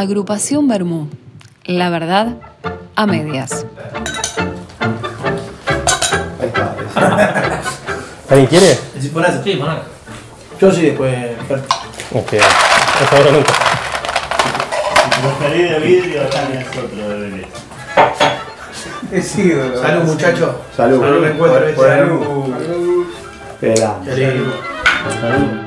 Agrupación Bermú. La verdad a medias. ¿Alguien quiere? Sí, ponazo. Sí, ponazo. Yo sí después. Ok, hasta ahora nunca. Los salí de vidrio están nosotros de bebé. Es ídolo. Salud, muchachos. Salud. Salud, me encuentro. Por- por Salud. Salud.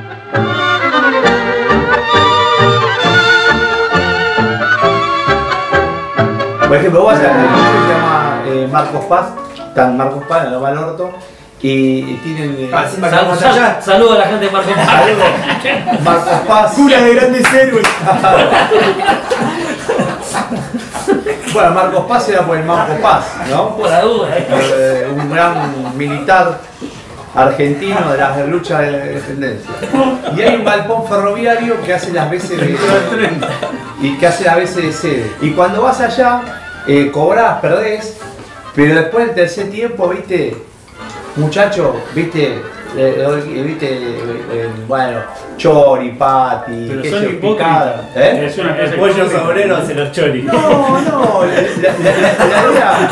Por ejemplo, vos vas a se llama eh, Marcos Paz, en Marcos Paz, en Loma del Orto, y, tienen eh, Ah, Sal-. Saludo a la gente de Marco Marcos Paz. Cura de grandes héroes. Bueno, Marcos Paz era por el Marcos Paz, ¿no? Por la duda. eh. Eh, un gran militar argentino de las luchas de la independencia. Y hay un galpón ferroviario que hace las veces de y que hace las veces de sede. Y cuando vas allá, eh, cobrás, perdés, pero después del tercer tiempo, viste, muchacho, viste, eh, eh, viste, eh, eh, bueno, chori, pati, hipócritas. picada, ¿eh? Es una cosa El pollo sabrero hace los choris. No, no, la, la- la- la idea,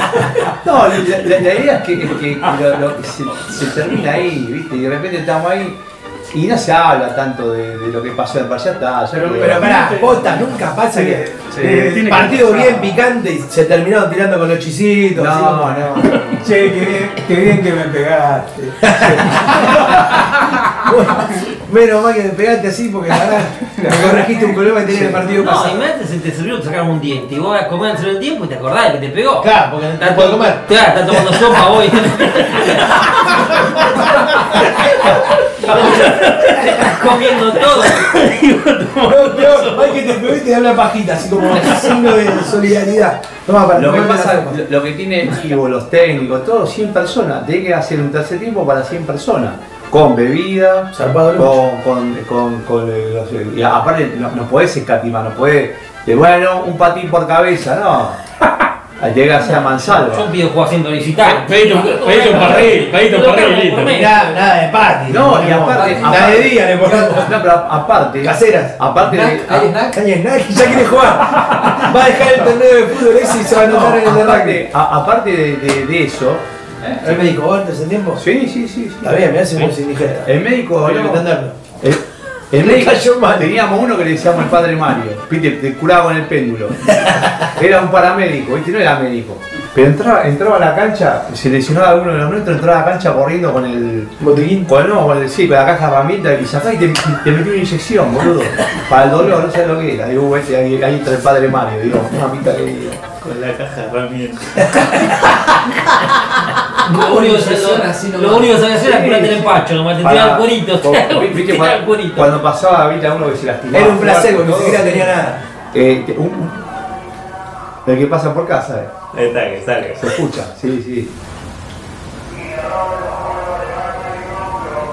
no, la, la- la idea es que, es que lo- lo que se, se termina ahí, ¿viste? Y de repente estamos ahí y no se habla tanto de, de lo que pasó en está, ya Pero, pero pará, posta, nunca pasa que Sí, eh, que partido bien picante y se terminaron tirando con los chisitos. No, como- no. Che, qué bien, qué bien que me pegaste. Menos mal que me pegaste así porque la verdad me corregiste un problema que tenía en el partido No, pasado. imagínate si te sirvió te sacaron un diente y vos vas a comer dentro del tiempo y te acordás de que te pegó. Claro, porque no Estás puedo comer. Claro, estás tomando sopa vos y estás comiendo todo. Hay que te pegó y te da una pajita, así como signo de solidaridad. Toma para Lo que pasa, lo, lo que tiene Ivo, los técnicos, todo 100 personas. Tiene que hacer un tercer tiempo para 100 personas. Con bebida, con, con, con, con, eh, los- y aparte no, no podés escatimar, no podés, de bueno, un patín por cabeza, no. Ahí Llega a ser a mansalva. Yo pido haciendo visitar. Pedite un parril y listo. Nada, nada de party. No, y aparte, Nada de día le ponemos. No, pero aparte, Caseras. aparte de, ¿Hay snack? Hay snack y ya quiere jugar. Va a dejar el torneo de fútbol ese y se va a no, anotar en el de rugby. aparte, de, eso, ¿El médico vos antes en tiempo? sí, sí, sí, sí. Está bien, me hace muy indigesta. El médico, Que entenderlo. el, cayó mal. teníamos uno que le decíamos el padre Mario, viste, te curaba con el péndulo. Era un paramédico, viste, no era médico. Pero entraba, entraba a la cancha, se lesionaba a uno de los nuestros, entraba a la cancha corriendo con el. Botiquín. Con, no, con el, sí, con la caja de herramientas y sacá y te, te metió una inyección, boludo. Para el dolor, no sabes lo que era. Digo, "Uh, este, ahí, ahí entra el padre Mario, digo, mamita querida. Con la caja de herramientas. Lo único que sabía- hacer era curarte el empacho, nomás te tiraba el cuerito. Cuando, pasaba, viste a uno que se lastimaba. Era un placebo, ni siquiera tenía nada. Eh, te- un- un- el que pasa por casa, eh. Está, que. Se escucha, sí, sí.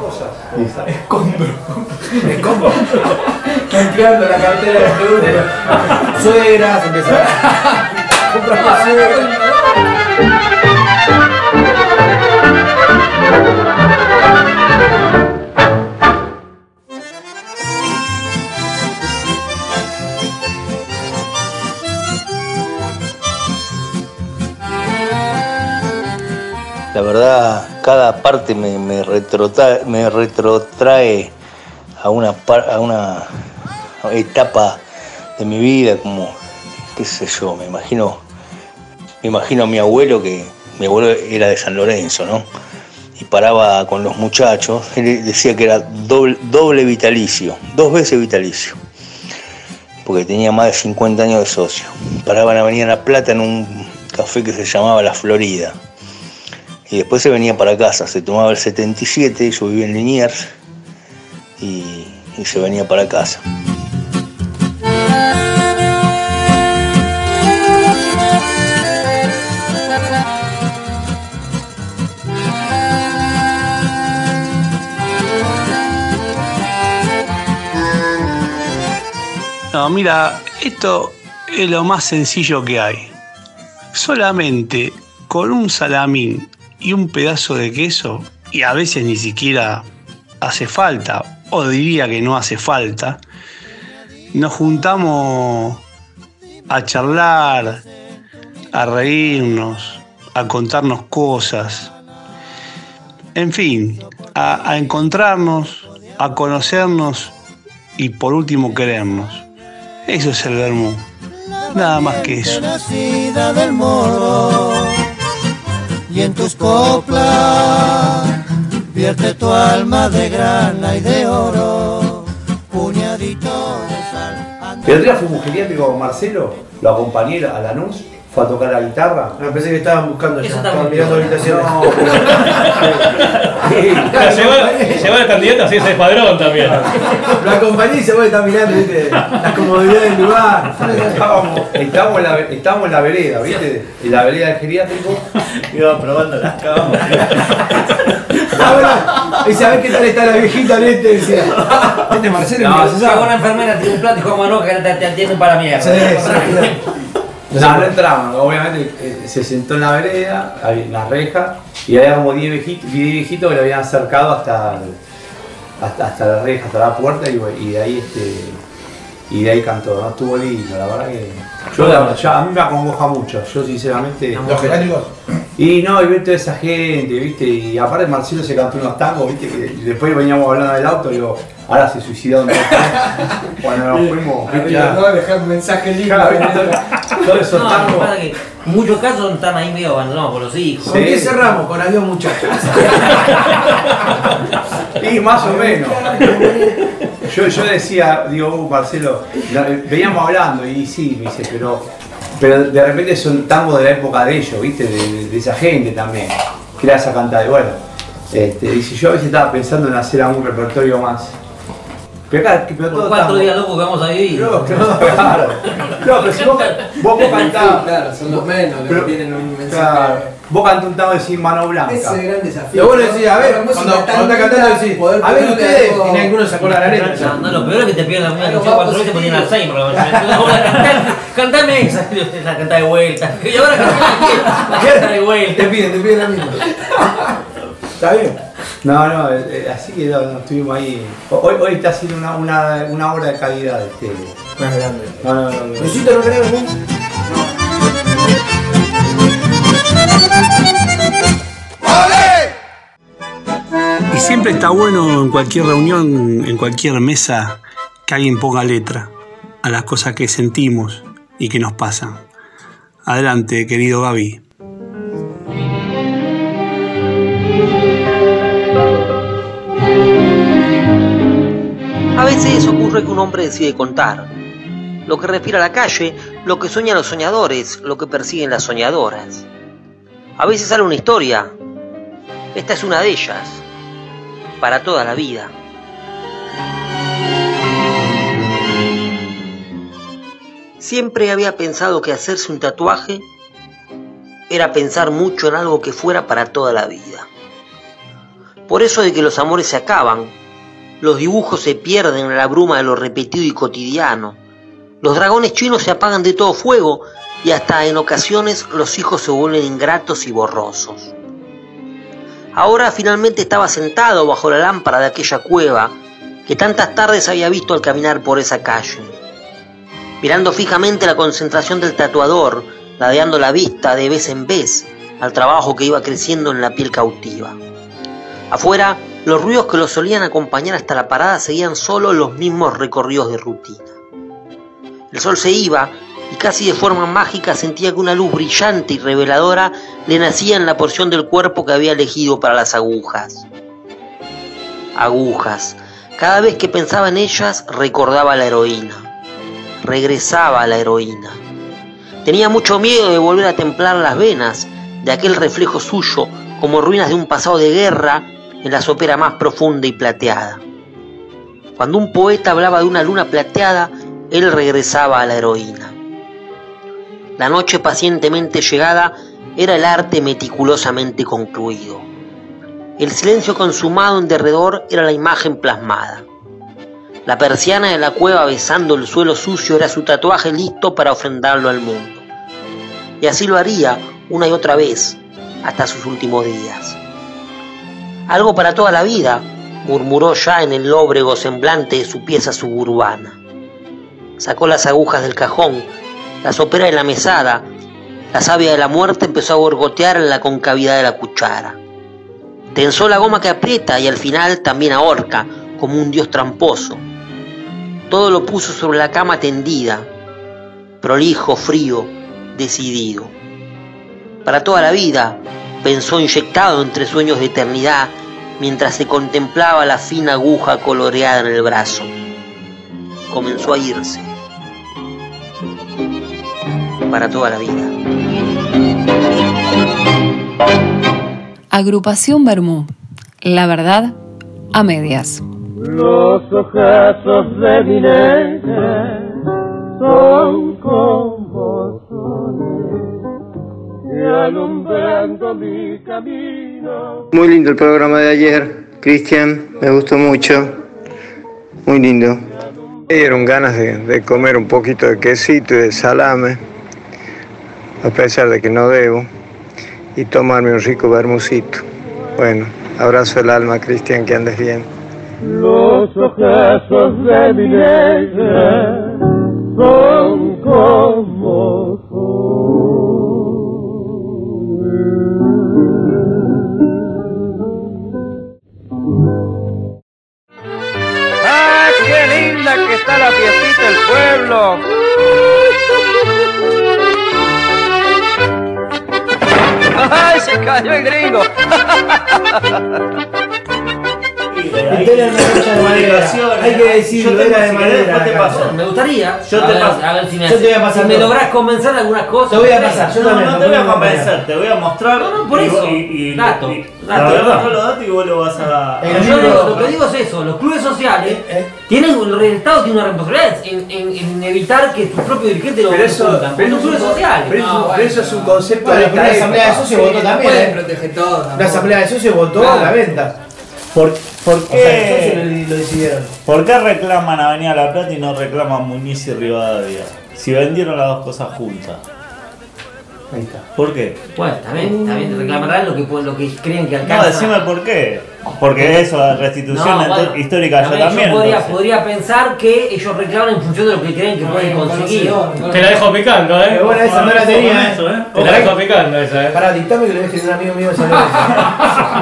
Cosas. Compro. Están tirando la cartera de producto. Suegras, empieza a comprar más La verdad, cada parte me, retrotrae a una, a etapa de mi vida, como, qué sé yo, me imagino, me imagino a mi abuelo, que mi abuelo era de San Lorenzo, ¿no? Y paraba con los muchachos, él decía que era doble, vitalicio, dos veces vitalicio, porque tenía más de 50 años de socio. Paraba en Avenida La Plata en un café que se llamaba La Florida. Y después se venía para casa, se tomaba el 77, yo vivía en Liniers y, y se venía para casa. No, mira, esto es lo más sencillo que hay. Solamente con un salamín y un pedazo de queso, y a veces ni siquiera hace falta, o diría que no hace falta, nos juntamos a charlar, a reírnos, a contarnos cosas. En fin, a, encontrarnos, a conocernos y por último querernos. Eso es el vermú. Nada más que eso. Y en tus coplas vierte tu alma de grana y de oro, puñadito de sal. Día fuimos geriátrico con Marcelo, lo acompañé a Lanús, fue a tocar la guitarra. No, pensé que estaban buscando ya, estaban mirando habitaciones. No, Llevar, el candidato así ese escuadrón también. Lo acompañé y se vuelve estar mirando, viste, las comodidades del lugar. estábamos, estábamos, en la, estábamos en la vereda, ¿viste? En la vereda del geriátrico. Iba probando las camas. Ah, bueno, y sabés qué tal está la viejita este, decía. Este Marcelo No, una enfermera, tiró un plato y dijo, no, que te, atienden para mierda. Sí, No, no entramos, obviamente eh, se sentó en la vereda, había una reja, y había como 10 viejitos, 10 viejitos que lo habían acercado hasta, hasta, hasta la reja, hasta la puerta, y, de ahí este y de ahí cantó, ¿no? Estuvo lindo, la verdad que. Yo, la- ya, a mí me acongoja mucho, yo sinceramente. Los geriátricos. Y no, y ver toda esa gente, ¿viste? Y aparte Marcelo se cantó unos tangos, ¿viste? Que y después veníamos hablando del auto y digo, ahora se suicidó donde Cuando nos fuimos, ¿viste? Ya. No, dejar un mensaje lindo. Todos esos No, tangos. que muchos casos están ahí medio abandonados por los hijos. ¿Con qué cerramos? Con adiós muchachos. Y más o menos. Yo, yo decía, digo, uh, Marcelo, veníamos hablando y sí, me dice, pero, pero de repente son tangos de la época de ellos, ¿viste? De, de- de esa gente también, que era esa cantada. Y bueno, este, dice, yo a veces estaba pensando en hacer algún repertorio más. Pero acá, pero Por todo cuatro tango. días locos que vamos a vivir. No, claro. No, pero si vos, vos, vos cantás. Claro, son los menos Pero- tienen un mensaje. Claro, vos cantás un tango de sin mano blanca. Ese es el gran desafío. Lo bueno es decir, a ver, cuando, cuando está cantando, decís, a ver ustedes, y ninguno se acuerda la letra. No, no, lo peor es que te piden la misma canción cuatro veces porque tienen Alzheimer. Cantame, cantame esa, la canta de vuelta. Y ahora cantame la canta de vuelta. Te piden, te piden la misma. ¿Está bien? No, no, eh, eh, así que no, no, estuvimos ahí. Ho- Hoy, hoy está haciendo una, una, una obra de calidad este. Más grande. No, no, no. no. Luisito, ¿no Y siempre está bueno en cualquier reunión, en cualquier mesa, que alguien ponga letra a las cosas que sentimos y que nos pasan. Adelante, querido Gaby. A veces ocurre que un hombre decide contar lo que respira la calle, lo que sueñan los soñadores, lo que persiguen las soñadoras. A veces sale una historia. Esta es una de ellas, para toda la vida. Siempre había pensado que hacerse un tatuaje era pensar mucho en algo que fuera para toda la vida. Por eso de que los amores se acaban, los dibujos se pierden en la bruma de lo repetido y cotidiano. Los dragones chinos se apagan de todo fuego y hasta en ocasiones los hijos se vuelven ingratos y borrosos. Ahora finalmente estaba sentado bajo la lámpara de aquella cueva que tantas tardes había visto al caminar por esa calle, mirando fijamente la concentración del tatuador, ladeando la vista de vez en vez al trabajo que iba creciendo en la piel cautiva. Afuera, los ruidos que lo solían acompañar hasta la parada seguían solo los mismos recorridos de rutina. El sol se iba y casi de forma mágica sentía que una luz brillante y reveladora le nacía en la porción del cuerpo que había elegido para las agujas. Agujas. Cada vez que pensaba en ellas recordaba a la heroína. Regresaba a la heroína. Tenía mucho miedo de volver a templar las venas de aquel reflejo suyo como ruinas de un pasado de guerra en la sopera más profunda y plateada. Cuando un poeta hablaba de una luna plateada, él regresaba a la heroína. La noche pacientemente llegada era el arte meticulosamente concluido. El silencio consumado en derredor era la imagen plasmada. La persiana de la cueva besando el suelo sucio era su tatuaje listo para ofrendarlo al mundo. Y así lo haría una y otra vez hasta sus últimos días. Algo para toda la vida, murmuró ya en el lóbrego semblante de su pieza suburbana. Sacó las agujas del cajón La sopera de la mesada, la savia de la muerte empezó a borgotear en la concavidad de la cuchara. Tensó la goma que aprieta y al final también ahorca, como un dios tramposo. Todo lo puso sobre la cama tendida, prolijo, frío, decidido. Para toda la vida, pensó inyectado entre sueños de eternidad, mientras se contemplaba la fina aguja coloreada en el brazo. Comenzó a irse. Para toda la vida. Agrupación Bermú. La verdad a medias. Los objetos de mi negra son como soles que alumbrando mi camino. Muy lindo el programa de ayer, Cristian, me gustó mucho. Muy lindo. Me dieron ganas de, de comer un poquito de quesito y de salame, a pesar de que no debo, y tomarme un rico bermucito. Bueno, abrazo el alma, Cristian, que andes bien. Los objetos de mi negra son como ¡Ah, qué linda que está la fiestita del pueblo! ¡Ay, se cayó el gringo! Hay que decirlo, Yo tengo- era de después te la paso. Me gustaría. Yo a te ver, paso. A ver si me, Yo te voy a pasar si me lográs convencer de algunas cosas. Te voy a pasar, yo No, también. no te voy a convencer, te voy a mostrar. No, no, por eso. Y, Dato, y- dato, te voy a verdad. mostrar los datos y vos lo vas a. Lo que digo es eso, los clubes sociales tienen, el Estado tiene una responsabilidad en, en- en evitar que tus propios dirigentes lo Pero eso, cumplan, pero porque es clubes un- sociales. pero eso- No, pero bueno. eso es un concepto de la asamblea de socios votó también. ¿eh? La tampoco. asamblea de socios votó la venta. ¿Por, por O sea, qué? lo, decidieron. ¿Por qué reclaman Avenida La Plata y no reclaman Muñiz y Rivadavia? Si vendieron las dos cosas juntas. Ahí está. ¿Por qué? Bueno, también, también reclamarán lo que, lo que creen que No, alcanza. decime por qué. Porque eso, la restitución No, bueno, histórica yo también. Yo podría, pensar que ellos reclaman en función de lo que creen que pueden conseguir. Te la dejo picando, ¿eh? Pero bueno, esa no la tenía. Eso, ¿eh? ¿eh? Te la dejo picando esa, ¿eh? Pará, dictame que lo dejes un amigo mío de San Lorenzo.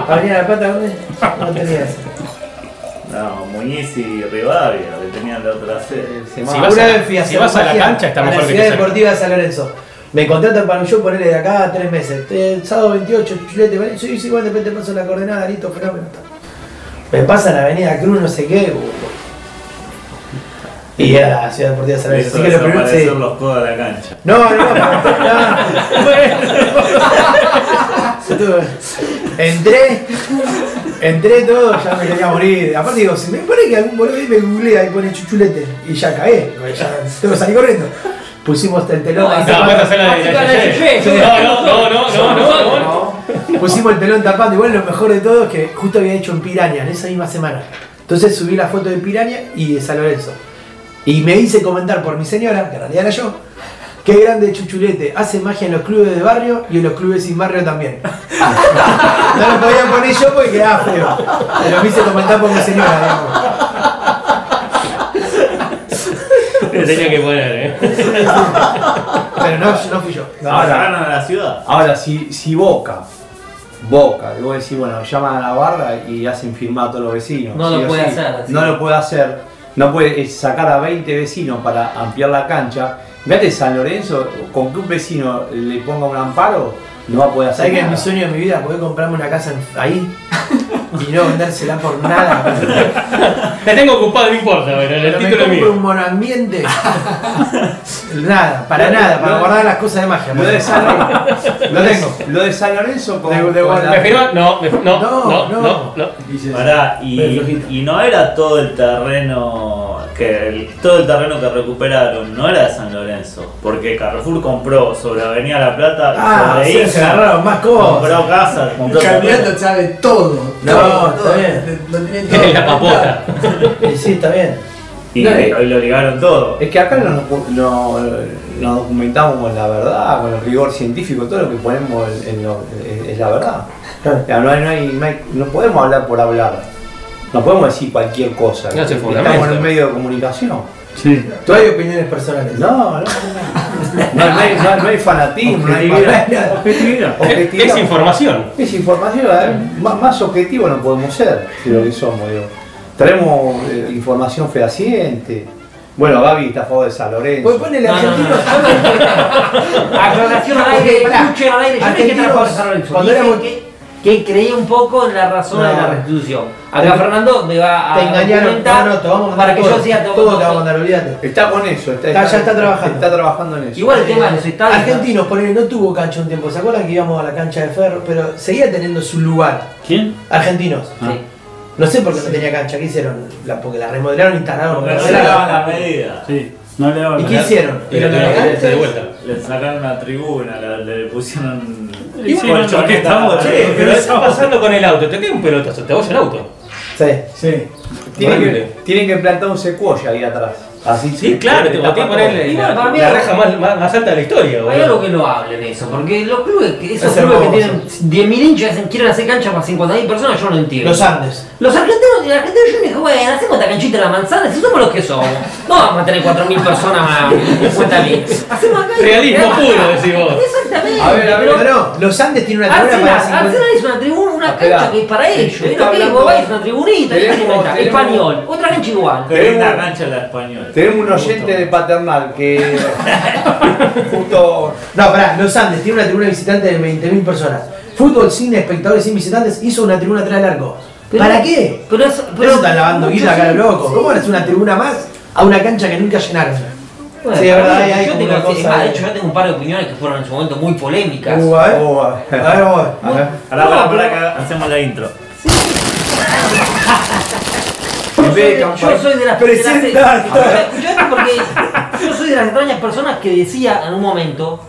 Avenida La Plata, ¿dónde? No tenía esa. No, Muñiz y Rivadavia, que tenían la otra sede. Si vas a Una la- vez fui a si vas a la magia cancha, está a mejor la que Ciudad. Deportiva de San Lorenzo. Me contratan para un show, ponerle de acá a tres meses. Eh, sábado 28, chulete, ¿vale? Sí, sí, bueno, de repente paso la coordenada, listo, fenómeno. Me pasan la avenida Cruz, no sé qué. Y a la Ciudad Deportiva de San Lorenzo. Así que lo primero sí. los codos de la cancha. No, no, no. Estuve- Entré, entré todo, ya me quería morir. Aparte digo, si me pone que algún boludo ahí me googlea y pone chuchulete y ya cagué, ya tengo que salir corriendo. Pusimos el telón. No, no, no, no, no. Pusimos el telón tapando. Igual lo mejor de todo es que justo había hecho en Piraña en esa misma semana. Entonces subí la foto de Piraña y de San Lorenzo. Y me hice comentar por mi señora, que en realidad era yo, qué grande Chuchulete. Hace magia en los clubes de barrio y en los clubes sin barrio también. No lo podía poner yo porque quedaba feo. Pero me hice comentar por mi señora, digamos. Te tenía que poner, ¿eh? Pero no, no fui yo. Ahora ganan a la ciudad. Ahora, si, si Boca, Boca, y vos decís, bueno, llaman a la barra y hacen firmar a todos los vecinos. No lo puede sí. hacer, sí. No lo puede hacer. No puede eh, sacar a 20 vecinos para ampliar la cancha. Fíjate, San Lorenzo, con que un vecino le ponga un amparo, no va a poder hacer ¿Sabes que es mi sueño de mi vida? Poder comprarme una casa ahí y no vendérsela por nada. La tengo ocupada, no importa, pero el Pero me título es compro mío. un monoambiente. nada, para nada, para Lo- guardar las cosas de magia. Lo de San Lorenzo, Lo tengo. Lo de San Lorenzo con, De- de- con la- ¿Me firma? No, me- no, No, no, no. no, no. Pará, y no era todo el terreno que el- todo el terreno que recuperaron no era de San Lorenzo, porque Carrefour compró sobre Avenida La Plata y Ah, sobre sí, Isa, se agarraron más cosas. compró casas, El compró candidato terreno. sabe todo. No, todo, está todo. bien. Lo todo. La papota. Y sí, está bien. y, No, y lo ligaron todo. Es que acá nos, no- nos documentamos con la verdad, con el rigor científico, todo lo que ponemos en, en lo- es, es la verdad. Claro. No, no, hay- no hay- no podemos hablar por hablar. No podemos decir cualquier cosa. No se Estamos en un medio de comunicación. Sí. Tú hay opiniones personales. No, no, no. No, no hay, no no hay fanatismo, no hay Objetividad. Objetividad. Es- información. Es información, a ver, más, más objetivo no podemos ser de lo que somos. digo. Traemos eh, información fehaciente. Bueno, Gaby está a favor de San Lorenzo. Pues ponele argentinos. Aclaración al aire, escuchen al aire. Yo dije que Argentinos, trajo a San Lorenzo. cuando Dije éramos- que, que creía un poco en la razón de la restitución. Acá Fernando me va a Te engañaron, no, no, te vamos a mandar para que todo. yo siga Todo te vamos a mandar, olvídate. Está con eso, está, Está- ya está trabajando. Está trabajando en eso. Igual el tema de los estadios. Argentinos, ponele, no tuvo cancha un tiempo. ¿Se acuerdan que íbamos a la cancha de Ferro? Pero seguía teniendo su lugar. ¿Quién? Argentinos. Sí. No sé por qué no tenía cancha. ¿Qué hicieron? La, porque la remodelaron e instalaron. Porque no le daban la medida. Sí, no le daban ¿Y la- qué hicieron? Y. Le sacaron una tribuna, le, le pusieron. Y bueno, porque estamos- Che, pero está pasando con el auto, te queda un pelotazo, te voy el auto. Sí. Sí. Tienen que, tienen que plantar un secuoya ahí atrás. Así Sí, claro, te ponerle la, reja más, más, más alta de la historia, Hay algo que no hablen eso, porque los clubes, que- esos Es clubes que tienen 10.000 hinchas quieren hacer cancha para 50.000 personas, yo no entiendo. Los Andes. Los argentinos y el argentino yo dije, bueno, hacemos esta canchita de la manzana, si somos los que somos. No vamos a tener 4.000 personas a 50.000. Hacemos acá Realismo puro, decís vos. Exactamente. A ver, a ver, No, pero no, los Andes tienen una tribuna Arsenal, para 50. Arsenal es una tribuna, una Esperá. cancha que es para ellos. Está Es lo que es, hablando- vos vais a una tribunita, ¿qué Tenemos- tenemos- Español, otra cancha igual. Qué linda cancha la española. Tenemos un oyente de paternal que justo No, pará, los Andes tienen una tribuna visitante de 20.000 personas. Fútbol, cine, espectadores sin visitantes, hizo una tribuna atrás del arco. Pero- ¿Para qué? Pero eso, Pero eso están lavando guita acá, sí, loco. sí. ¿Cómo van a hacer una tribuna más a una cancha que nunca llenaron? Bueno, Sí, es verdad, hay yo tengo, cosa más, de hecho yo tengo un par de opiniones que fueron en su momento muy polémicas. Uh, a ver. Oh, A ver, vamos a ver. Ahora, para, que hacemos la intro. Yo soy, de de- yo campaña- soy de las yo soy de las extrañas personas que decía en un momento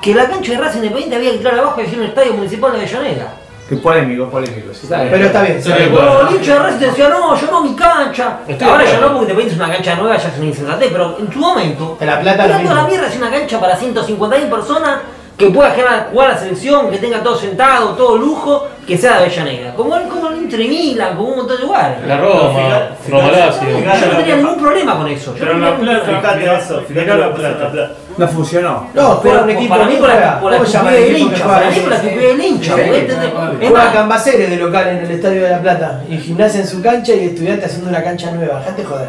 que la cancha de Racing Independiente había que tirar abajo y hacer un estadio municipal de Avellaneda. Qué polémico, polémico. sí, está bien. Pero está bien. Pero de Racing decía, no, yo no mi cancha. Estoy Ahora ya no, porque Independiente es una cancha nueva, ya es una insensatez, pero en su momento, En La Plata la mierda, es una cancha para 150.000 personas que pueda generar- jugar a la selección, que tenga todo sentado, todo lujo, que sea de Avellaneda. Como el, como el Inter Milan, como un montón de lugares. La Roma, Roma Lazio. Yo no tenía ningún problema con eso. Yo Pero no la plata, Fíjate la que plata. No funcionó. No, Pero un equipo para mí por la, juega. por la ¿Cómo se llama estupidez el del hincha, para mí por la estupidez del hincha. Este- Juega Cambaceres de local en el Estadio de La Plata. Y gimnasia en su cancha y estudiante haciendo una cancha nueva. Dejate joder.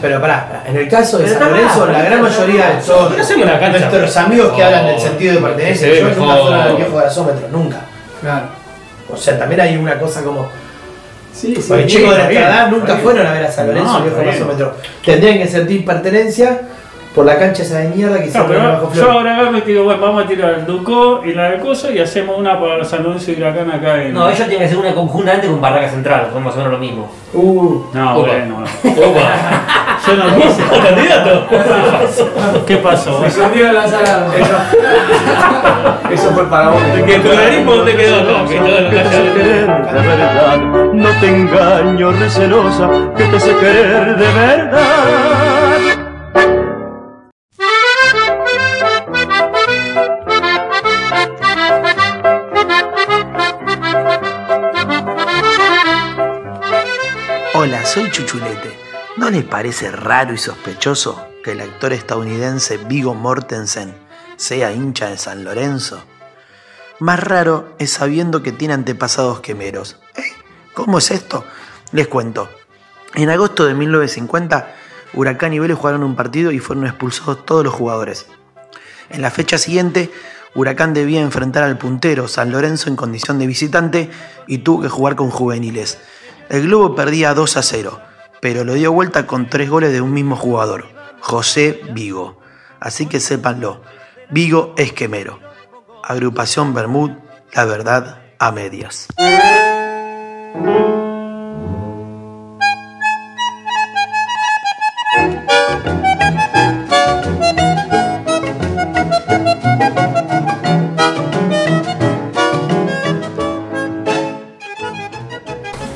Pero pará, en el caso de San Lorenzo, la gran mayoría de cancha nuestros amigos que hablan del sentido de pertenencia, yo nunca mejor. fueron al viejo gasómetro, nunca. Claro. O sea, también hay una cosa como. Sí, sí. Porque chicos de nuestra edad nunca fueron a ver a San Lorenzo, viejo gasómetro. Tendrían que sentir pertenencia por la cancha esa de mierda que No, hicieron pero bajo yo ahora agarro y digo, bueno, vamos a tirar el Ducó y la de Coso y hacemos una para San Lorenzo y Huracán acá en. No, ellos tienen que hacer una conjuntamente con Barraca Central, son más o menos lo mismo. Uh, No, Opa. bueno. Opa. Yo no quise. ¿O candidato? ¿Qué pasó? Me escondió la sala. Eso fue para vos. ¿Y el pluralismo dónde quedó? No, que todo lo que Que de verdad, no te engaño, recelosa, que te sé querer de verdad. Les parece raro y sospechoso que el actor estadounidense Vigo Mortensen sea hincha de San Lorenzo? Más raro es sabiendo que tiene antepasados quemeros. ¿Eh? ¿Cómo es esto? Les cuento. En agosto de 1950, Huracán y Vélez jugaron un partido y fueron expulsados todos los jugadores. En la fecha siguiente, Huracán debía enfrentar al puntero San Lorenzo en condición de visitante y tuvo que jugar con juveniles. El Globo perdía 2 a 0, pero lo dio vuelta con tres goles de un mismo jugador, José Vigo. Así que sépanlo, Vigo es quemero. Agrupación Bermud, la verdad a medias.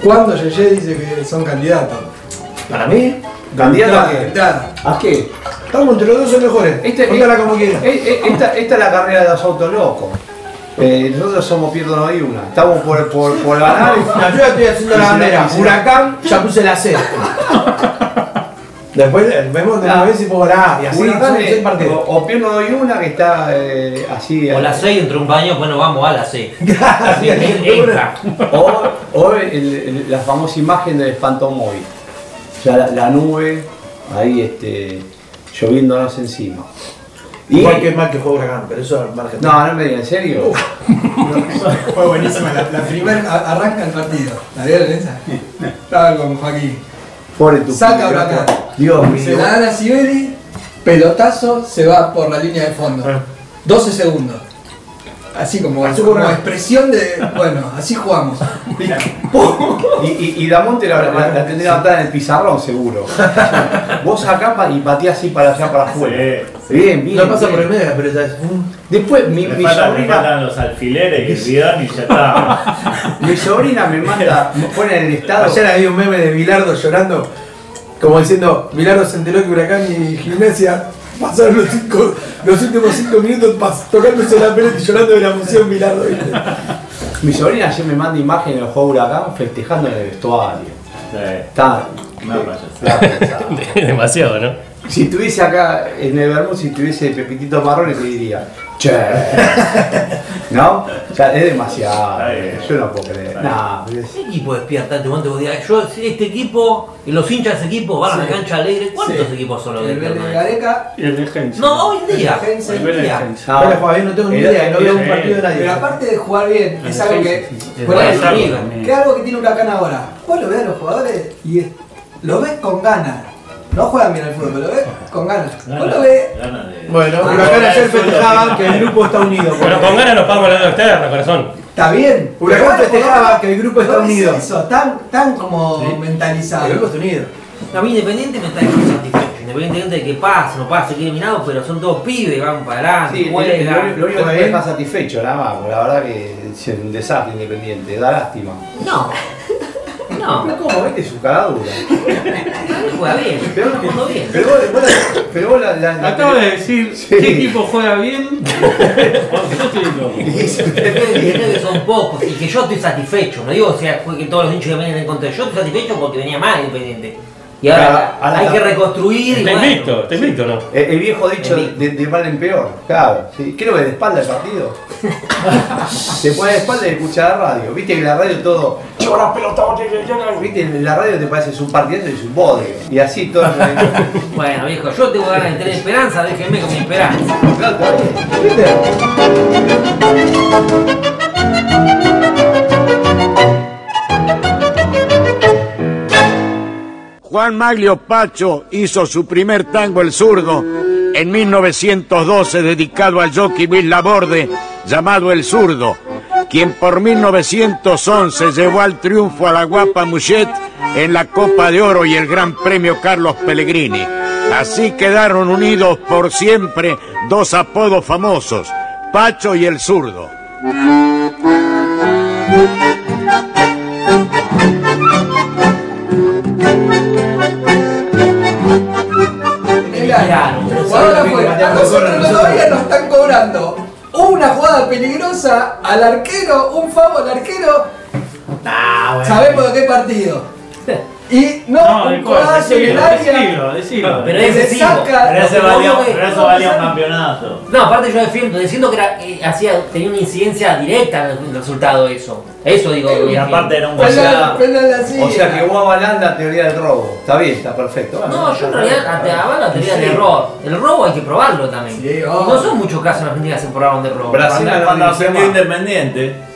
¿Cuándo Yeye dice que son candidatos? Para mí, ¿Candidato a qué? ¿A estamos entre los dos son mejores. Este- Contala como quieras. Eh, eh, Esta, esta es la carrera de los autos locos. Eh, nosotros somos Pierdo no hay una. Estamos por, por, por ganar. No, yo estoy haciendo la no- bandera. no- Huracán, ya puse la C. Después eh, vemos de una vez y por ah, y así tarde, seis partidos. o, o pierno doy una que está eh, así. O las 6 entre un baño, bueno, vamos a las 6. Así, así, Entra. O, o el- el- la famosa imagen del espantomóvil. Sea, la, la nube ahí este, lloviéndonos encima. Y, Igual que mal que juega Huracán, pero eso al margen. no, no me digan, ¿en serio? Fue buenísima. La, la primera a- arranca el partido. ¿La vieron esa? Estaba con Joaquín. Pobre tu Saca Huracán. Dios Se mío. la dan a Sibeli, pelotazo, se va por la línea de fondo. 12 segundos. Así como, Así como como- expresión de. Bueno, así jugamos. Y, y, y Damonte la, la, la tendría anotada en el pizarrón, seguro. Vos pa- y pateás así para allá para afuera. Bien, bien. No pasa bien. por el medio la pelota. es un- Después mi, Le mi faltan, sobrina, faltan los alfileres y el y ya está. mi sobrina me manda, me pone en el estado. Ayer había un meme de Bilardo llorando, como diciendo, Bilardo se enteró que Huracán y Gimnasia pasaron los, cinco, los últimos cinco minutos tocándose la pelota y llorando de la emoción Bilardo. ¿viste? Mi sobrina ayer me manda imágenes del juego Huracán festejando en el vestuario. Payasada. está. Demasiado, ¿no? Si estuviese acá en el Bermud, si tuviese Pepitito Marrone, te diría. ¿No? O sea, es demasiado. Yo no puedo creer. Nah, es- ¿Qué equipo despierta este momento? Yo, este equipo, y los hinchas de ese equipo van a la cancha alegre. ¿Cuántos Sí. equipos son los que El de? Gareca. Y el de Heinz. No, hoy en día. El de Ahora juega bien, no tengo ni idea, no veo un partido de nadie. Pero aparte de jugar bien, es algo que. Que algo que tiene Huracán ahora. Vos lo ves a los jugadores y lo ves con ganas. No juegan bien al fútbol, pero lo ves con ganas. Vos lo ves. Gana de- Bueno, Ah, Huracán ayer festejaba que el grupo está unido. Pero con ganas nos pagamos la deuda externa, corazón. Está bien. Huracán festejaba que el grupo está no es unido. Eso, tan, tan como Sí. mentalizado. El grupo está unido. A mí Independiente me está satisfecho. Independientemente de que pase, no pase, quede eliminado, pero son todos pibes, van para adelante, Sí, juegan. lo- lo único que deja satisfecho nada más, la verdad que es un desastre independiente, da lástima. No. No, Pero ¿cómo viste su cara dura? juega bien. Pero, Está jugando bien. pero vos, vos la- pero vos la, la- la- Acabo de decir Sí. qué equipo juega bien. Yo estoy loco. Independiente que son pocos y que yo estoy satisfecho. No digo o sea, que todos los hinchas vienen en contra. Yo estoy satisfecho porque venía mal Independiente. Y ahora hay está- que reconstruir. y Está bueno. invicto, está invicto, ¿no? el, el viejo dicho El de, de mal en peor, claro. Sí. ¿Qué lo ves de espalda el partido? te pones de espalda y escuchas la radio. Viste que la radio todo. Chora pelota, viste, en la radio te parece es un partidazo y es un bodrio. Y así todo. Bueno, viejo, yo tengo ganas de tener esperanza, déjenme con mi esperanza. Claro, está bien. ¿Viste? Juan Maglio Pacho hizo su primer tango El Zurdo en 1912 dedicado al jockey Luis Laborde llamado El Zurdo, quien por 1911 llevó al triunfo a la guapa Muchet en la Copa de Oro y el Gran Premio Carlos Pellegrini. Así quedaron unidos por siempre dos apodos famosos, Pacho y El Zurdo. Nosotros todavía nos están cobrando una jugada peligrosa al arquero, un favo al arquero. Sabemos de qué partido. Y no, No, un codazo en el área. decilo. Pero ese sí, saca. Pero ese pero eso valía un campeonato. No, aparte yo defiendo, diciendo que era, eh, hacía, tenía una incidencia directa en el resultado de eso. Eso digo. Y aparte era un O sea, o sea que vos avalás la teoría del robo. Está bien, está perfecto. No, yo en realidad te avala la teoría del error. El robo hay que probarlo también. Sí, no son muchos casos en Argentina que se probaron de robo. Brasil Cuando, no cuando. Independiente.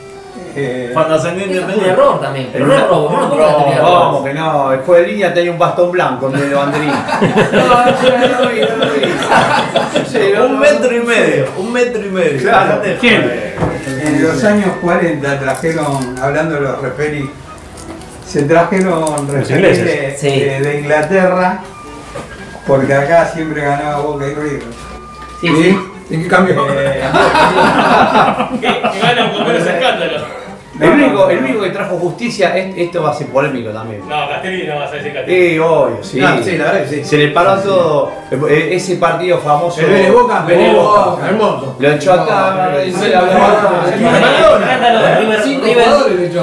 Eh, Cuando ascendió Eso es un Independiente. error también, pero no es robo. No pongo la teoría del ¿Cómo robo. que no? El juez de línea tenía un bastón blanco en vez de banderín. No, yo no lo vi, no lo vi. Un metro y medio. Un metro y medio. Claro. En los años 40 trajeron, hablando de los referees, se trajeron referees de, Sí. de- de Inglaterra porque acá siempre ganaba Boca y River. Sí, sí. ¿En qué cambio? Eh, Que, que ganan con menos escándalo. El único, el único que trajo justicia, es- esto va a ser polémico también. No, Castelli no vas a decir Castelli. Sí, obvio, sí. No, sí, la verdad que sí. Se le paró a todo eh, ese partido famoso. El Vélez Boca, Vélez Boca. Hermoso. Lo echó acá, No, no.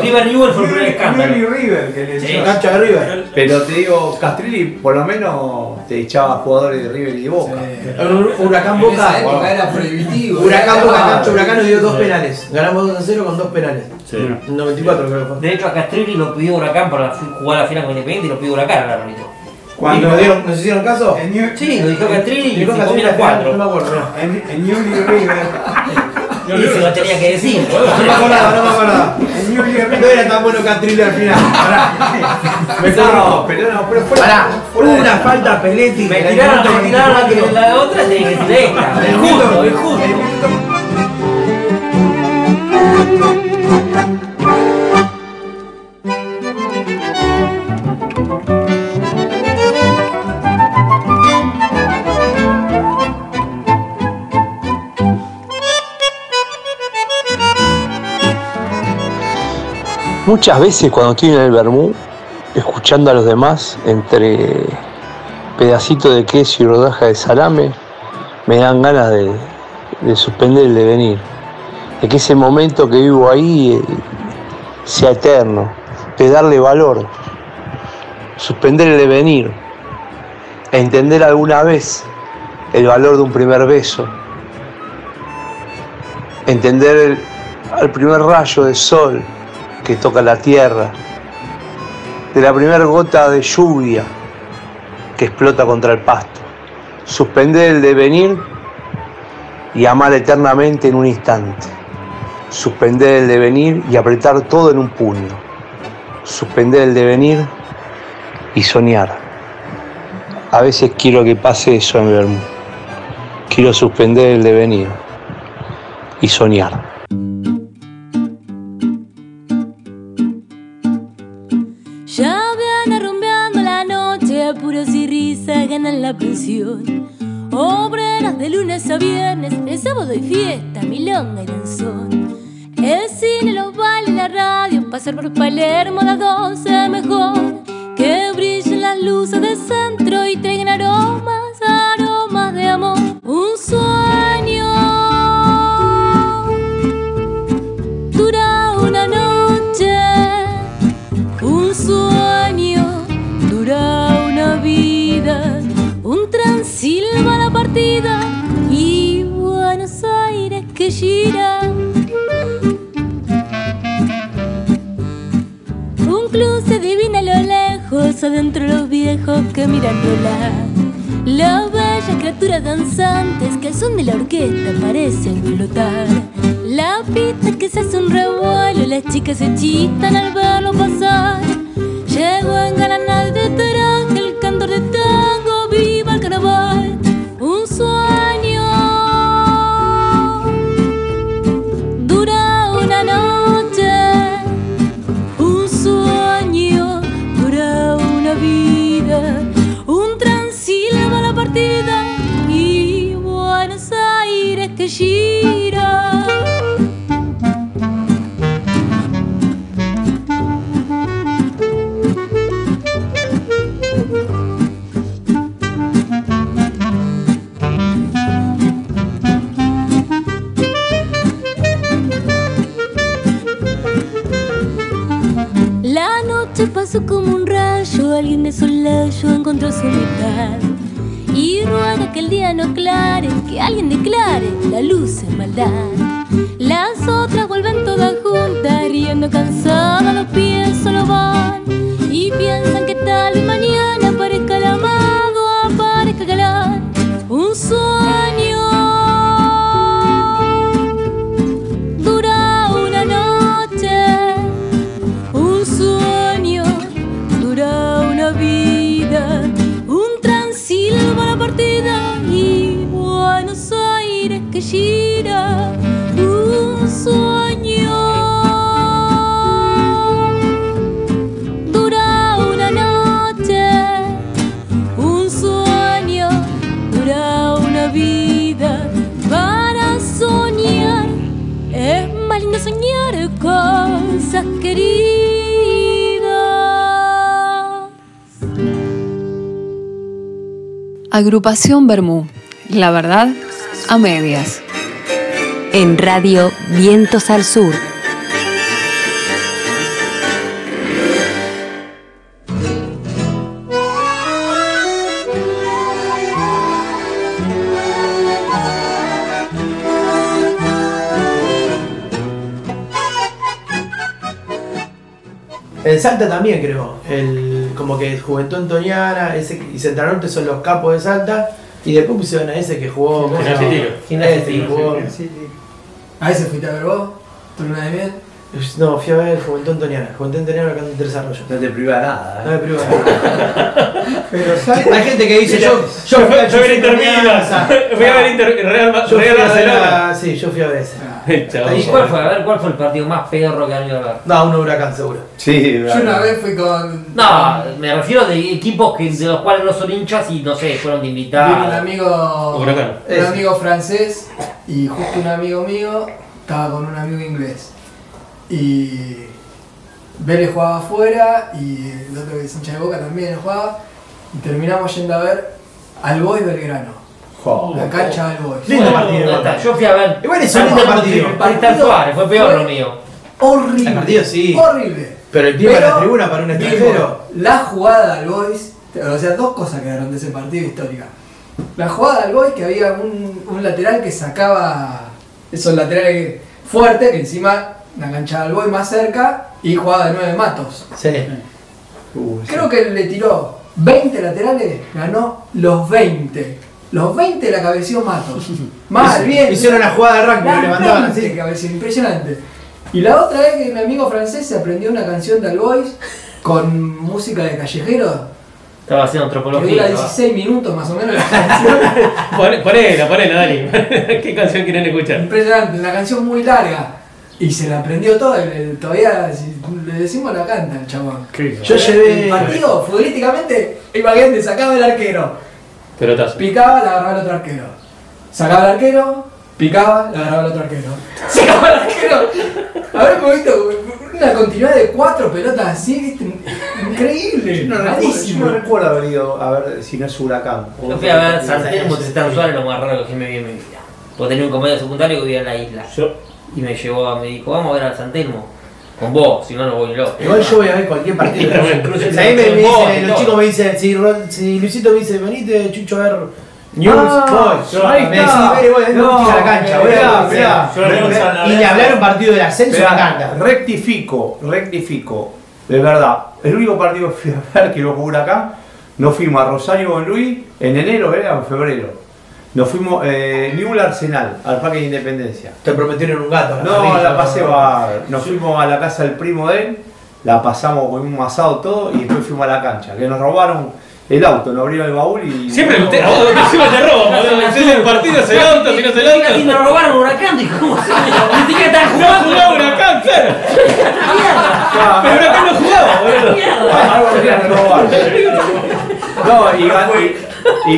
River Newell fue el primer escándalo. Y River que le Sí. Cancha de River. Pero te digo, Castrilli por lo menos te echaba jugadores de River y de Boca. Huracán Boca. época era prohibitivo. Huracán Era- Boca, Cancha Huracán nos dio dos penales. Ganamos 2 a 0 con dos penales. Sí. 94 creo que fue. De hecho, a Castrilli lo pidió Huracán para jugar la final con Independiente y lo pidió Huracán al árbitro. ¿Y nos, dieron- nos hicieron caso? En New- Sí, lo dijo Castrilli y Dijo se Castrilli comieron final, No me cuatro. acuerdo. En, en Newell y River. Y se lo tenía que decir. No me acordaba, no me acordaba. No era tan bueno Castrilli al final. Pará. Me No, pero no, pero fue Pará, una falta Peletti. Me el tiraron, me tiraron 24. la otra, tenía que decir esta. Es justo, es justo. Muchas veces cuando estoy en el Bermú, escuchando a los demás, entre pedacitos de queso y rodaja de salame, me dan ganas de, de suspender el devenir. De que ese momento que vivo ahí eh, sea eterno, de darle valor, suspender el devenir, entender alguna vez el valor de un primer beso, entender el, al primer rayo de sol que toca la tierra, de la primera gota de lluvia que explota contra el pasto, suspender el devenir y amar eternamente en un instante, suspender el devenir y apretar todo en un puño, suspender el devenir y soñar. A veces quiero que pase eso en Bermú. Quiero suspender el devenir y soñar. La. Obreras de lunes a viernes, de sábado y fiesta, milonga y danzón. El cine, los bailes, la radio, pasar por Palermo a las 12 mejor. Que brillen las luces del centro y traigan y Buenos Aires que gira. Un club se divina a lo lejos, adentro los viejos que miran volar. Las bellas criaturas danzantes que al son de la orquesta parecen flotar. La pista que se hace un revuelo, las chicas se chistan al verlo pasar. Llego en ganas Y ruega que el día no aclare, que alguien declare la luz en maldad. Las otras vuelven todas juntas, riendo cansadas, los pies solo van. Y piensan que tal vez mañana Agrupación Bermú. La verdad, a medias. En Radio Vientos al Sur. En Salta también creo. El, como que Juventud Antoniana ese, y Central Norte son los capos de Salta. Y después pusieron a ese que jugó. ¿cómo se Gimnasia. Gimnasia jugó- ¿A ese fuiste a ver vos? ¿Tu luna de miel? No, fui a ver Juventud Antoniana. Juventud Antoniana acá en desarrollo. No te priva nada. No me priva nada. Pero ¿sabes? Hay gente que dice yo. Yo fui a Yo fui a ver Inter. Fui a ver Inter- Real, Yo fui Real a ver Barcelona. Sí, yo fui a ver ese. ¿Y cuál fue? A ver, ¿cuál fue el partido más pedorro que han ido a ver? No, un huracán seguro. Sí, Yo una vez fui con. No, me refiero de equipos que, de los cuales no son hinchas y no sé, fueron de Vino un invitados. amigo. Huracán. Un amigo francés y justo un amigo mío estaba con un amigo inglés. Y. Vélez jugaba afuera y el otro que es hincha de boca también jugaba. Y terminamos yendo a ver al Boys Belgrano. La cancha del Boys. Lindo partido. Ya está, Yo fui a ver. Igual es un lindo partido. El partido Suárez, fue peor lo mío. Horrible. El partido sí. Horrible. Pero el clima de la Pero, tribuna para un digo, extranjero. La jugada del Boys, o sea, dos cosas quedaron de ese partido histórica. La jugada del Boys, que había un, un lateral que sacaba esos laterales fuertes, que encima la enganchaba al Boys más cerca y jugaba de nueve matos. Sí. Creo que le tiró 20 laterales, ganó los 20. Los 20 la cabeció Matos. Mal, bien. Hicieron una jugada de rugby, Las le mandaban 20 así. cabeció, impresionante. Y la otra vez que mi amigo francés se aprendió una canción de All Boys con música de callejero, Estaba haciendo que antropología. dura ¿no? 16 minutos más o menos la canción. Pone- Ponela, ponela, Dani. ¿Qué canción quieren escuchar? Impresionante, una canción muy larga. Y se la aprendió toda, todavía si le decimos la canta el chabón. Yo llevé. El partido, futbolísticamente, imagínate, sacaba el arquero, Pelotazo. picaba, la agarraba el otro arquero. Sacaba el arquero, picaba, la agarraba el otro arquero. Sacaba el arquero. Habremos visto una continuidad de cuatro pelotas así, ¿viste? Increíble. Yo no, yo no recuerdo haber ido a ver si no es huracán. Yo fui a ver San Telmo Tristán Suárez, lo más raro que me vi en mi vida. Porque tenía un compañero secundario que vivía en la isla. Y me llevó, me dijo, vamos a ver al San Telmo. Con vos, si no, no voy loco. Igual yo voy a ver cualquier partido. También cruces Ahí me, vos dicen, los chicos me dicen, si, si Luisito me dice, venite, Chucho, a ver News, Ah, voy. ahí me decís, "Vení, voy, No, no, a la cancha, voy a mirá. Yo Y ni hablar un partido del ascenso me encanta. Rectifico, rectifico. De verdad, el único partido que fui a ver que lo jugó acá, nos fuimos a Rosario con Luis en enero, ¿era? En febrero. Nos fuimos, eh, Newell Arsenal, al Parque de Independencia. Te prometieron un gato. No, la pasé bárbaro. Nos fuimos a la casa del primo de él, la pasamos con un asado todo y después fuimos a la cancha. Que nos robaron el auto, nos abrieron el baúl y. Siempre usted, vos encima te roban, boludo. El partido, es el auto, si no es el auto. Y me robaron huracán, dijo, ¿cómo se Ni siquiera están No jugando. jugaba Huracán, claro. Pero Huracán no jugaba, boludo. Algo querían robar. No, y ganó, y,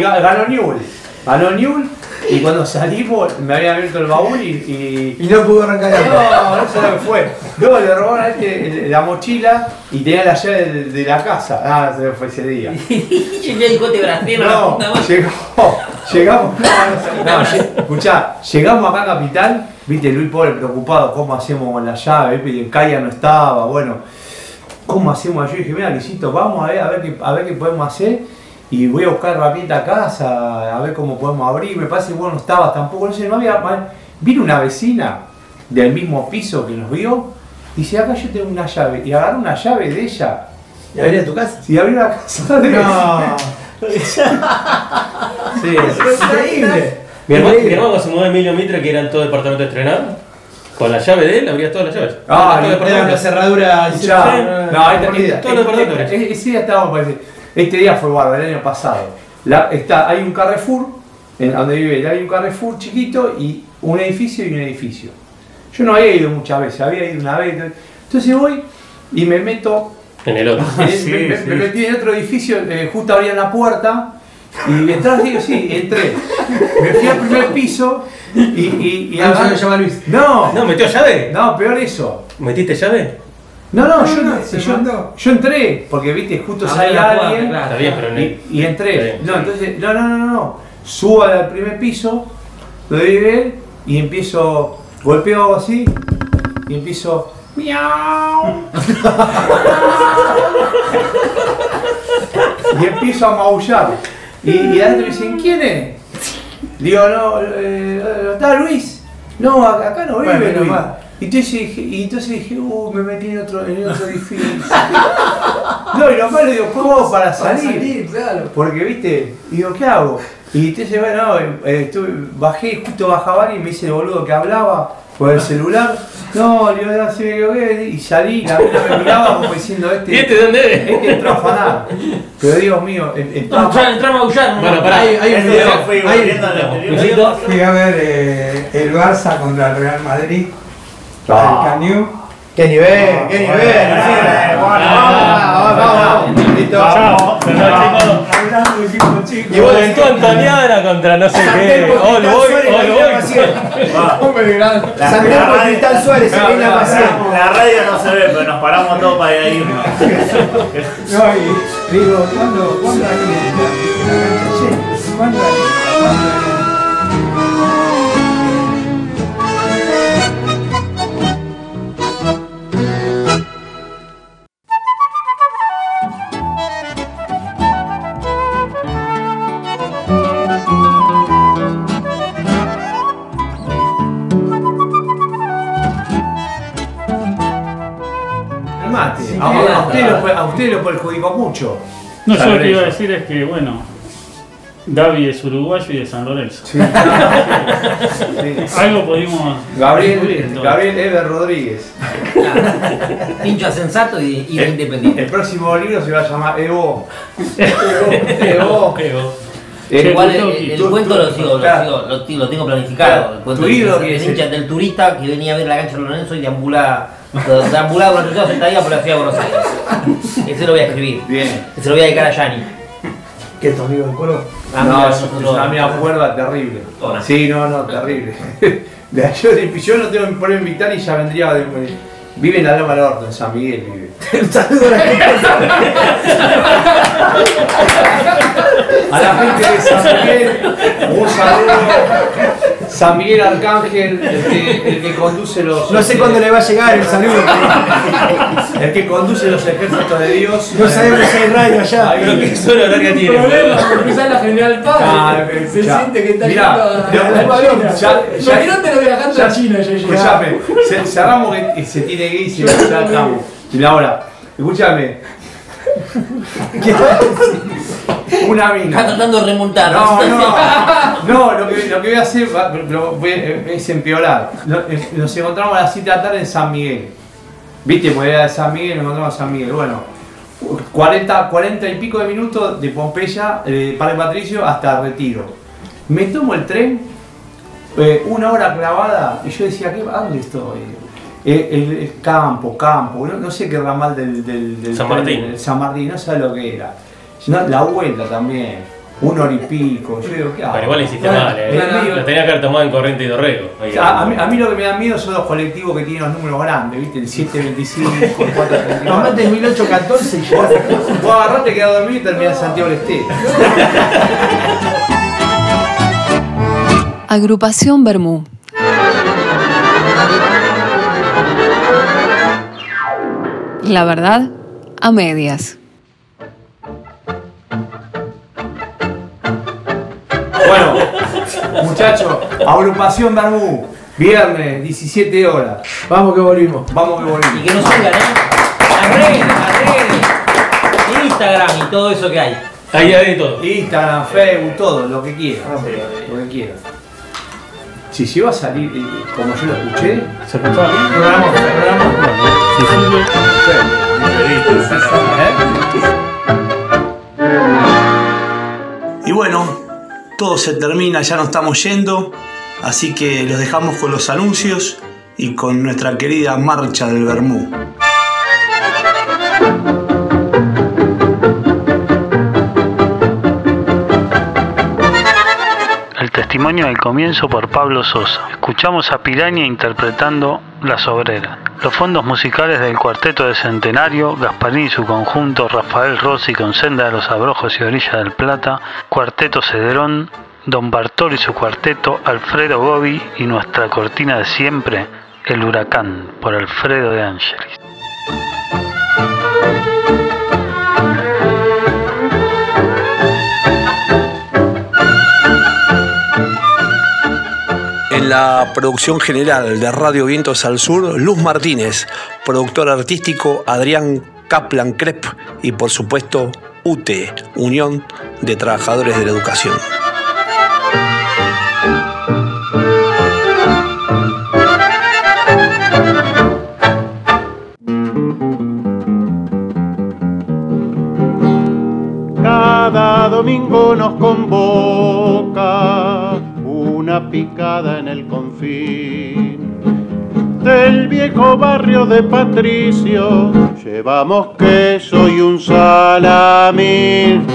y ganó Newell. Y cuando salimos me habían abierto el baúl y. y Y no pudo arrancar el auto. no, no sé lo que fue. Luego le robaron a este la mochila y tenía la llave de, de la casa. Ah, se me fue ese día. Y yo el cote brasileño, la No, madre. llegamos, llegamos, no, lle- escuchá, llegamos acá a Capital, viste, Luis Pobre preocupado, ¿cómo hacemos con la llave? Viste, el Calla no estaba, bueno, ¿cómo hacemos? Yo dije, mira, Luisito, vamos a ver, a ver qué, a ver qué podemos hacer y voy a buscar herramienta a casa, a ver cómo podemos abrir, me parece que vos no estabas tampoco, no sé, no había, vino una vecina del mismo piso que nos vio, dice, acá yo tengo una llave, y agarró una llave de ella. ¿Y abrí a tu casa? Y abrió la casa de No. Sí, Es increíble. Mi hermano, mi hermano se mudó a Emilio Mitre, que eran todo departamento estrenado, con la llave de él abrías todas las llaves. Ah, todo y Era una cerradura. Sí, no, mordida. este- Todos los departamentos. ese día estábamos, parece- este día fue bárbaro, el año pasado. La- está, hay un Carrefour, en donde vive él, hay un Carrefour chiquito y un edificio y un edificio. Yo no había ido muchas veces, había ido una vez. Entonces voy y me meto, En el otro. en- me, me- me metí en otro edificio, eh, justo abrían la puerta y detrás digo, sí, entré. Me fui al primer piso y... y, y Ah, llama Luis. no, No, ¿metió llave? no, peor eso. ¿Metiste llave? No, no, yo, no, ¿Se yo, mandó? yo entré, porque viste, justo Abrí salía la puerta, alguien claro. Está bien, pero no- y, y entré. Bien, No, sí. entonces, no, no, no, no, no. Subo al primer piso, lo doy ver y empiezo, golpeo así y empiezo. Miau. y empiezo a maullar. Y, y adentro me dicen, ¿quién es? Digo, no, eh, ¿no ¿está Luis? No, acá, no vive Bueno, menos Luis. mal. Y entonces dije, y entonces dije, uh, me metí en otro, en otro edificio. no, y lo malo digo, ¿cómo para Para salir? salir, claro. Porque, viste, digo, ¿qué hago? Y entonces, bueno, eh, estuve- bajé, justo bajaba y me hice el boludo que hablaba por el celular. No, le digo, así me equivoqué, y salí, la mina me miraba como diciendo, este, ¿Y este dónde es? este entró a afanar. Pero Dios mío, entramos a aullar. Bueno, pará. Hay, hay un video. volviendo Fui a ver eh, el Barça contra el Real Madrid. Ah. El Caniú. ¡Qué nivel! ¡Qué nivel! Vamos, vamos. Listo. Chao. Y Antoniana contra no sé qué. All boy. Hombre grande. La- la radio- Cristal Suárez, No, Elena no, Maciel. la, la radio no se ve, pero nos paramos todos para irnos. No, y digo, ¿cuándo, ¿cuándo alienta? La cancha llena. ¿Cuándo alienta? Usted lo, a usted lo perjudicó mucho. No, yo lo que iba a decir es que, bueno, Gaby es uruguayo y de San Lorenzo. Sí. Sí. Algo pudimos. Gabriel, Gabriel Eber Rodríguez. hincha sensato y, y de independiente. El próximo libro se va a llamar Evo. Evo. Pego. Eh, Igual el, el tú- cuento tú- lo, sigo, lo, claro. sigo- lo, ti- lo tengo planificado. Claro, El cuento tu del- ídolo del, que es hincha- el- del turista que venía a ver la cancha de Lorenzo y deambula, deambulaba durante toda su estadía por la ciudad de Buenos Aires. Ese lo voy a escribir. Bien. Ese lo voy a dedicar a Yanni. ¿Qué es tu amigo del coro? Ah, no, mira, es, nosotros- una mina cuerda terrible. Sí, no, no, terrible. De yo, yo no tengo por invitar y ya vendría de. Vive en la Loma del Orto, en San Miguel vive. Un saludo a la gente. A la gente de San Miguel, un saludo. San Miguel Arcángel, el que, el que conduce los. No sé cuándo le va a llegar el saludo. El que conduce los ejércitos de Dios. No sabemos si hay radio allá. Pero qué solo larga tiene. Problema, porque la General Paz. Ah, se ya. siente que está Mirá, yendo a ya- la ya- ya- Imagínate lo viajando a China, yo Escuchame, ce- cerramos que se tiene que ir y se ya estamos. Y ahora, escúchame. Una Está mina. tratando de remontar. No, no, no, lo que, lo que voy a hacer va- lo voy a- es empeorar. Es- Nos encontramos a las 7 de la tarde en San Miguel. ¿Viste? Porque era de San Miguel, nos encontramos en San Miguel. Bueno, 40, 40 y pico de minutos de Pompeya, de Parque Patricio hasta Retiro. Me tomo el tren, eh, una hora clavada, y yo decía, ¿qué, ¿a dónde estoy? Eh, el, el campo, campo, no, no sé qué ramal del, del, del San Martín. del San Martín, no sé lo que era. No, la vuelta también, una hora y pico. Yo digo, ¿qué hago? Pero igual hiciste mal, eh. Lo tenía que haber tomado en corriente y dorrego. A, a mí, a mí lo que me da miedo son los colectivos que tienen los números grandes, ¿viste? El 725, el 439. Tomate el 1814 y ya. Vos agarrate, quedás dormido y terminás en Santiago del Estero. Agrupación Bermú. La verdad, a medias. Bueno, muchachos, agrupación Bermú, viernes, 17 horas. Vamos que volvimos. Vamos que Y volvimos. que nos sigan, ¿eh? Las redes, las redes. Instagram y todo eso que hay. Ahí hay de todo. Instagram, Facebook, todo, lo que quieran. Lo que quieran. Si llegó a salir eh, como yo lo escuché, ¿Se escuchaba bien? programa, programa. Si sirve. ¿Eh? Y bueno, todo se termina, ya nos estamos yendo, así que los dejamos con los anuncios y con nuestra querida marcha del Bermú. Testimonio del comienzo por Pablo Sosa. Escuchamos a Piraña interpretando Las Obreras. Los fondos musicales del cuarteto de Centenario, Gasparín y su conjunto, Rafael Rossi con Senda de los Abrojos y Orilla del Plata, Cuarteto Cedrón, Don Bartolo y su cuarteto, Alfredo Gobi y nuestra cortina de siempre, El Huracán, por Alfredo de Ángeles. En la producción general de Radio Vientos al Sur, Luz Martínez, productor artístico Adrián Kaplan Crep y por supuesto UTE, Unión de Trabajadores de la Educación. Cada domingo nos convoca una picada en el confín del viejo barrio de Patricio. Llevamos queso y un salamín.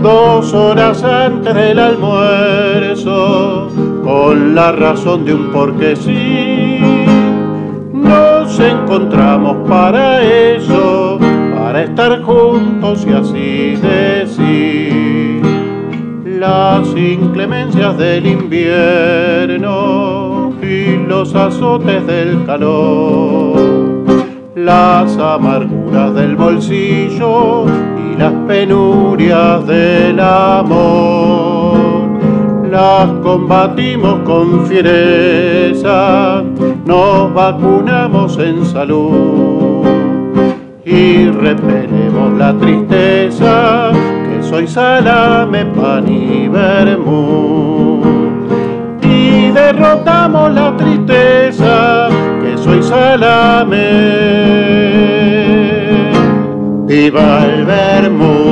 Dos horas antes del almuerzo, con la razón de un porque sí, nos encontramos para eso, para estar juntos y así decir las inclemencias del invierno y los azotes del calor, las amarguras del bolsillo y las penurias del amor. Las combatimos con fiereza, nos vacunamos en salud y repelemos la tristeza soy salame, pan y vermú. Y derrotamos la tristeza que soy salame. Viva el vermú.